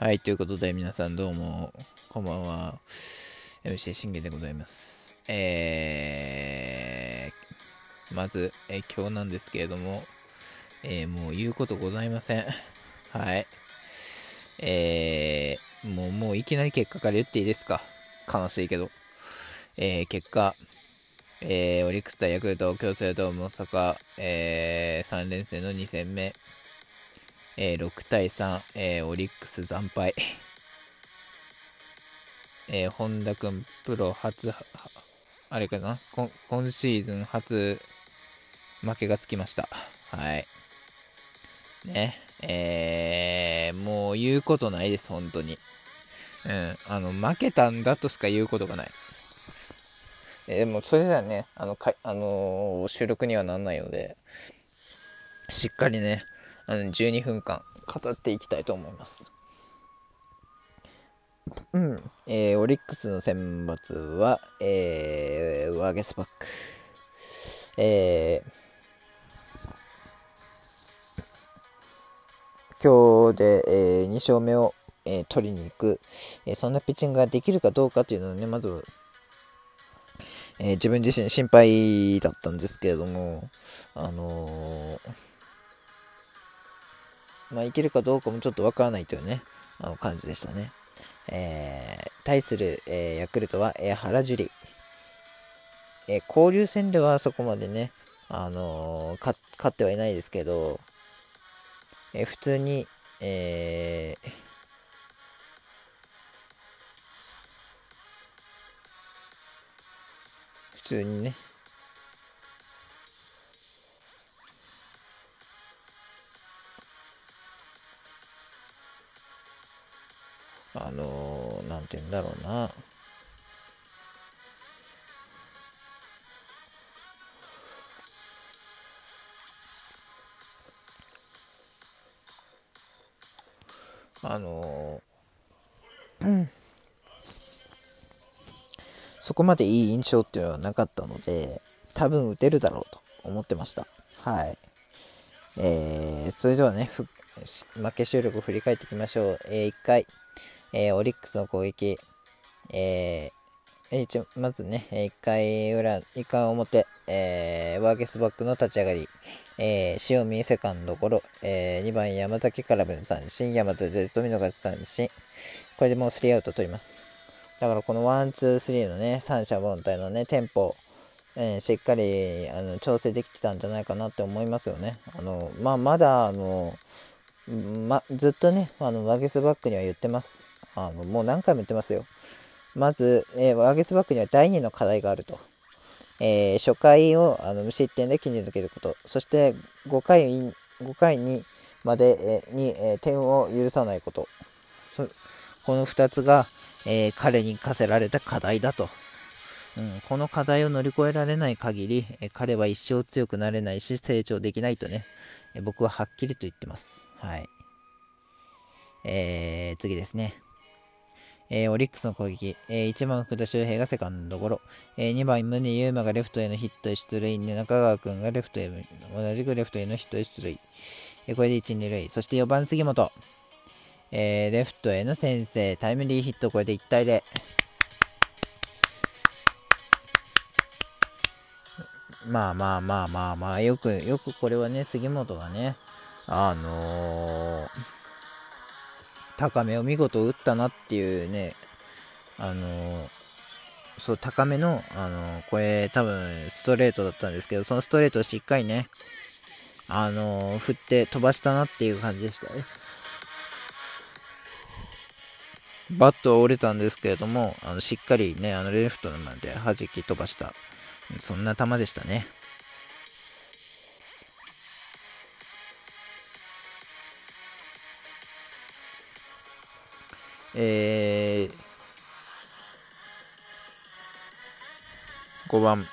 はい、ということで皆さんどうも、こんばんは。MC 信玄でございます。えー、まず、えー今日なんですけれども、えーもう言うことございません。はい。えー、もう、もういきなり結果から言っていいですか？悲しいけど。えー、結果、えー、オリックス対ヤクルト、京セラドーム大阪、えー、3連戦の2戦目、えー、6対3、えー、オリックス惨敗。えー、本田君、プロ初、あれかな？今今シーズン初負けがつきました。はい。ね。えー、もう言うことないです、本当に。うん。あの、負けたんだとしか言うことがない。えーでも、それじゃね、あの、かあのー収録にはなんないので、しっかりね、あの12分間語っていきたいと思います。うん。えーオリックスの選抜は、えーワゲスバック。えー今日で、え2勝目を、えー取りに行く、えーそんなピッチングができるかどうかというのをね、まず、えー自分自身心配だったんですけれども、あのーまあ、いけるかどうかもちょっとわからないというね、あの感じでしたね。えー対する、えーヤクルトは、えー原樹里。えー交流戦ではそこまでね、あのー勝ってはいないですけど、えー普通に、えー普通にね、あのー、なんて言うんだろうな。あのーうんそこまでいい印象っていうのはなかったので、多分打てるだろうと思ってました。はい。えー、それではね、負け収録を振り返っていきましょう。え1回、えーオリックスの攻撃、えーえ一応まずね、1回裏、1回表、えーワーゲスバックの立ち上がり、えー塩見セカンドゴロ、え2番山崎からの三振、山田で富永三振、これでもう3アウト取ります。だからこのワン、ツー、スリーのね、三者凡退のね、テンポ、えーしっかりあの調整できてたんじゃないかなって思いますよね。あのまあ、まだあの、ま、ずっとね、あのワゲスパックには言ってます。あのもう何回も言ってますよ。まず、えーワゲスパックには第2の課題があると。えー初回をあの無失点で切り抜けること、そして5回 ,5 回にまで、えーに、えー点を許さないこと、この2つが、えー彼に課せられた課題だと。うん、この課題を乗り越えられない限り、えー彼は一生強くなれないし成長できないとね、えー僕ははっきりと言ってます。はい。えー、次ですね。えーオリックスの攻撃、えー1番福田周平がセカンドゴロ、えー2番宗優馬がレフトへのヒット出塁、中川君がレフトへ同じくレフトへのヒット出塁、えーこれで1、2塁、そして4番杉本、えーレフトへの先制、タイムリーヒット、これで1対0。まあまあまあまあまあ、よく、よくこれはね、杉本がね、あのー高めを見事打ったなっていうね、あのーそう、高めの、あのーこれ多分ストレートだったんですけど、そのストレートをしっかりね、あのー振って飛ばしたなっていう感じでしたね。バットは折れたんですけれども、あのしっかりね、あのレフトまで弾き飛ばした、そんな球でしたね。えー、5番、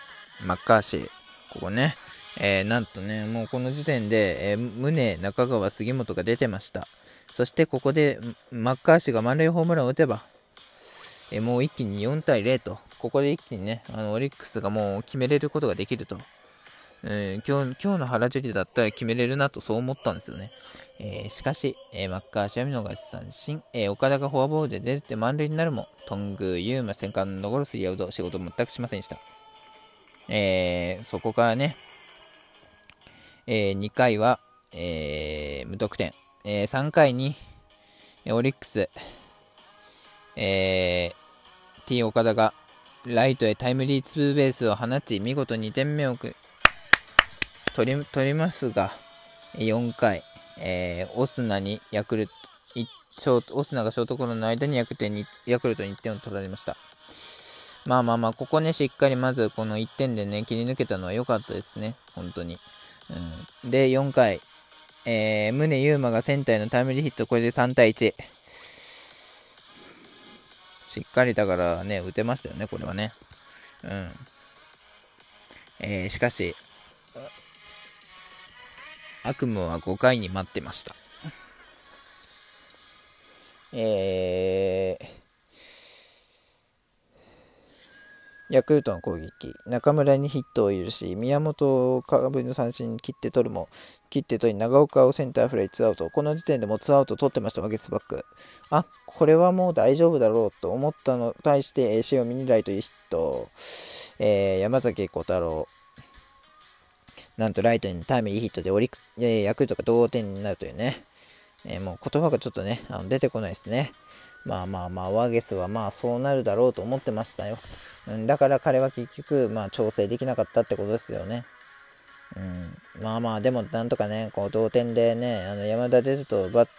マッカーシー、ここね、えーなんとね、もうこの時点で、えー宗、中川、杉本が出てました。そしてここでマッカーシーが満塁ホームランを打てば、えーもう一気に4対0と、ここで一気にね、あのオリックスがもう決めれることができると。えー、今日今日の原尻だったら決めれるなとそう思ったんですよね。えー、しかし、えー、マッカーシは見逃し三振、えー、岡田がフォアボールで出て満塁になるも、トング、ユーマ、セカンドゴロスリーアウト、仕事全くしませんでした。えそこからね、え2回は、え無得点、え3回に、オリックス、えー T 岡田がライトへタイムリーツーベースを放ち、見事2点目を取り取りますが、4回、えー、オスナにヤクルト、オスナがショートコロの間にヤクルトにヤクルトに1点を取られました。まあまあまあ、ここね、しっかりまずこの1点でね、切り抜けたのは良かったですね、本当に。うん、で、4回、えー、宗優馬がセンターへのタイムリーヒット、これで3対1。しっかりだからね、打てましたよね、これはね。うん。えー、しかし、悪夢は5回に待ってました。えー、ヤクルトの攻撃、中村にヒットを許し、宮本を空振りの三振に切って取るも、切って取り、長岡をセンターフライツアウト。この時点でもツーアウト取ってました、ワゲスバック。あ、これはもう大丈夫だろうと思ったのに対して、塩見にライトヒット、えー、山崎小太郎、なんとライトにタイムリーヒットでオリックス、えヤクルトが同点になるというね、えー、もう言葉がちょっとね、あの出てこないですね。まあまあまあ、ワゲスはまあそうなるだろうと思ってましたよ。うん、だから彼は結局、まあ調整できなかったってことですよね。うん、まあまあ、でもなんとかね、こう同点でね、あの山田哲人バッ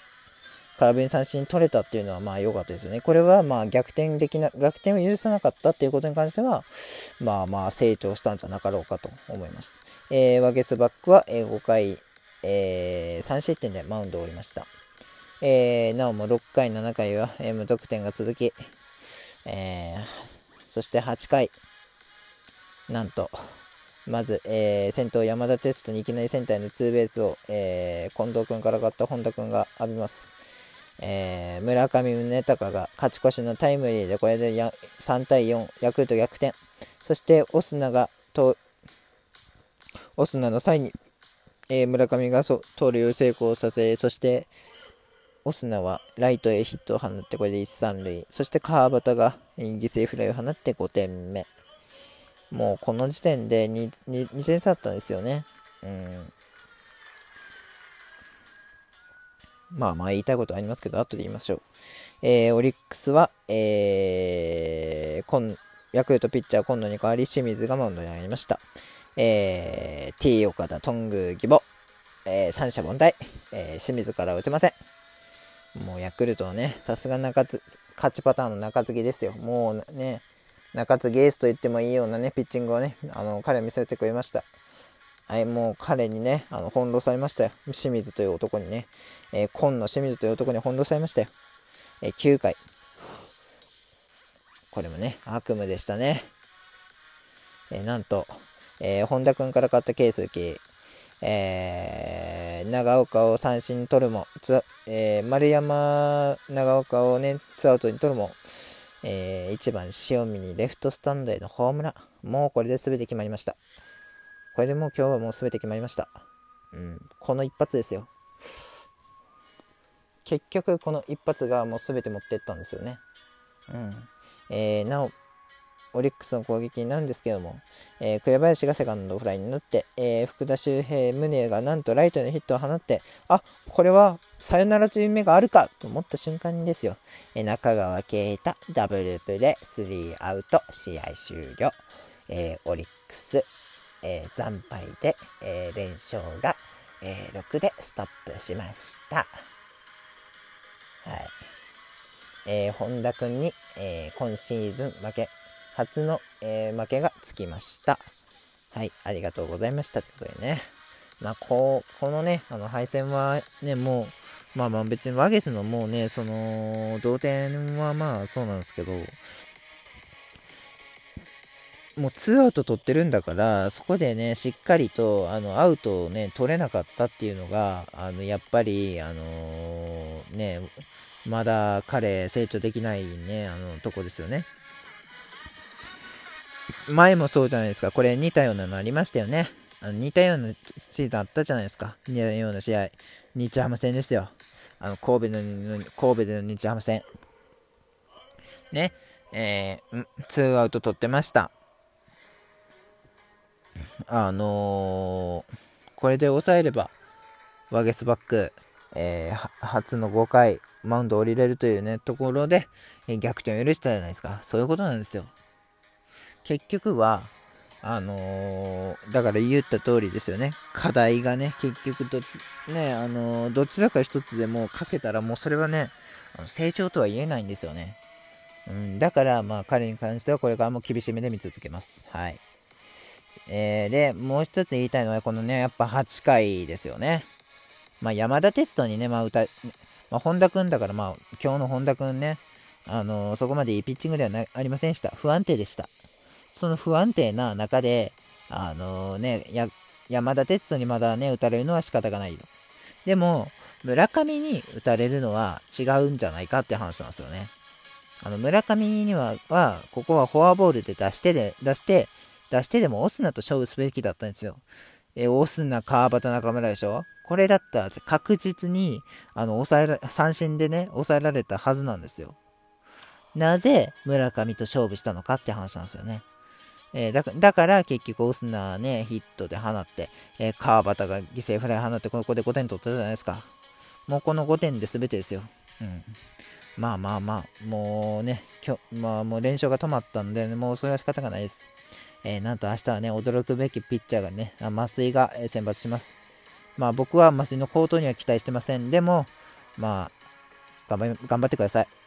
空振り三振取れたっていうのはまあ良かったですよね。これはまあ逆転できな、逆転を許さなかったっていうことに関しては、まあまあ成長したんじゃなかろうかと思います。えー、ワゲスバックはえ5回、えー、3失点でマウンドを降りました。えー、なおも6回、7回は、えー、無得点が続き、えー、そして8回、なんと、まず、えー、先頭山田哲人にいきなりセンターのツーベースを、えー、近藤君から勝った本田君が浴びます。えー、村上宗隆が勝ち越しのタイムリーでこれで3対4、ヤクルト逆転。そしてオスナがと、オスナの際に、えー、村上が盗塁を成功させ、そしてオスナはライトへヒットを放ってこれで一三塁。そして川端が犠牲フライを放って5点目。もうこの時点で 2, 2, 2点差だったんですよね。うん。まあまあ言いたいことありますけど、後で言いましょう。えー、オリックスは、えー、ヤクルトピッチャー今野に代わり清水がマウンドに上がりました。えー、T 岡田、トング、義母、えー、三者凡退、えー、清水から打てません。もうヤクルトはね、さすが中継勝ちパターンの中継ぎですよ。もうね、中継ぎエースと言ってもいいようなね、ピッチングをね、あの彼は見せてくれました。はい、もう彼にね、あの翻弄されましたよ。清水という男にね、えー、今野清水という男に翻弄されましたよ。えー、9回。これもね、悪夢でしたね。えー、なんと、えー、本田君から買ったケースキえー、長岡を三振に取るも、えー、丸山長岡をね、ツアウトに取るも、えー、1番塩見にレフトスタンドへのホームラン。もうこれで全て決まりました。これでもう今日はもう全て決まりました。うん、この一発ですよ。結局この一発がもう全て持ってったんですよね。うん。えー、なお、オリックスの攻撃なんですけども、えー、紅林がセカンドフライになって、えー、福田周平、宗がなんとライトのヒットを放って、あこれはサヨナラという目があるかと思った瞬間にですよ、えー、中川圭太、ダブルプレー、スリーアウト、試合終了、えオリックス、え惨敗で、え連勝が、え6でストップしました。はい。えー、本田君に、えー、今シーズン負け初の、えー、負けがつきました。はい、ありがとうございました。ということでね。まあ、こう、このね、あの敗戦はね、もう、まあまあ別にワゲスのもうね、その、同点はまあそうなんですけど、もうツーアウト取ってるんだから、そこでね、しっかりと、あの、アウトをね、取れなかったっていうのが、あの、やっぱり、あのー、ね、まだ彼、成長できないね、あの、とこですよね。前もそうじゃないですか。これ似たようなのありましたよね。あの似たようなシーズンあったじゃないですか。似たような試合。日ハム戦ですよ。あの、神戸の、神戸での日ハム戦。ね。えー、ツーアウト取ってました。あのー、これで抑えれば、ワゲスバック、えー、初の5回、マウンド降りれるというね、ところで、逆転を許したじゃないですか。そういうことなんですよ。結局は、あのー、だから言った通りですよね。課題がね、結局ど、ね、あのー、どちらか一つでもかけたらもうそれはね、成長とは言えないんですよね。うん、だから、まあ彼に関してはこれからも厳しめで見続けます。はい。えー、で、もう一つ言いたいのは、このね、やっぱ8回ですよね。まあ山田哲人にね、まあ歌、まあ本田君だから、まあ今日の本田君ね、あの、そこまでいいピッチングではなありませんでした。不安定でした。その不安定な中で、あのー、ね、山田哲人にまだね、打たれるのは仕方がないと。でも、村上に打たれるのは違うんじゃないかって話なんですよね。あの、村上には、は、ここはフォアボールで出してで、出して、出してでもオスナと勝負すべきだったんですよ。えオスナ、川端、中村でしょ？これだったら確実に、あの、抑えら、三振でね、抑えられたはずなんですよ。なぜ村上と勝負したのかって話なんですよね。えー、だから結局オスナね、ヒットで放って、えー、川端が犠牲フライ放って、ここで5点取ったじゃないですか。もうこの5点で全てですよ。うん。まあまあまあ、もうね、今日、まあもう連勝が止まったんで、もうそれは仕方がないです。えー、なんと明日はね、驚くべきピッチャーがね、麻酔が選抜します。まあ僕は麻酔の高騰には期待してません。でも、まあ、頑張頑張ってください。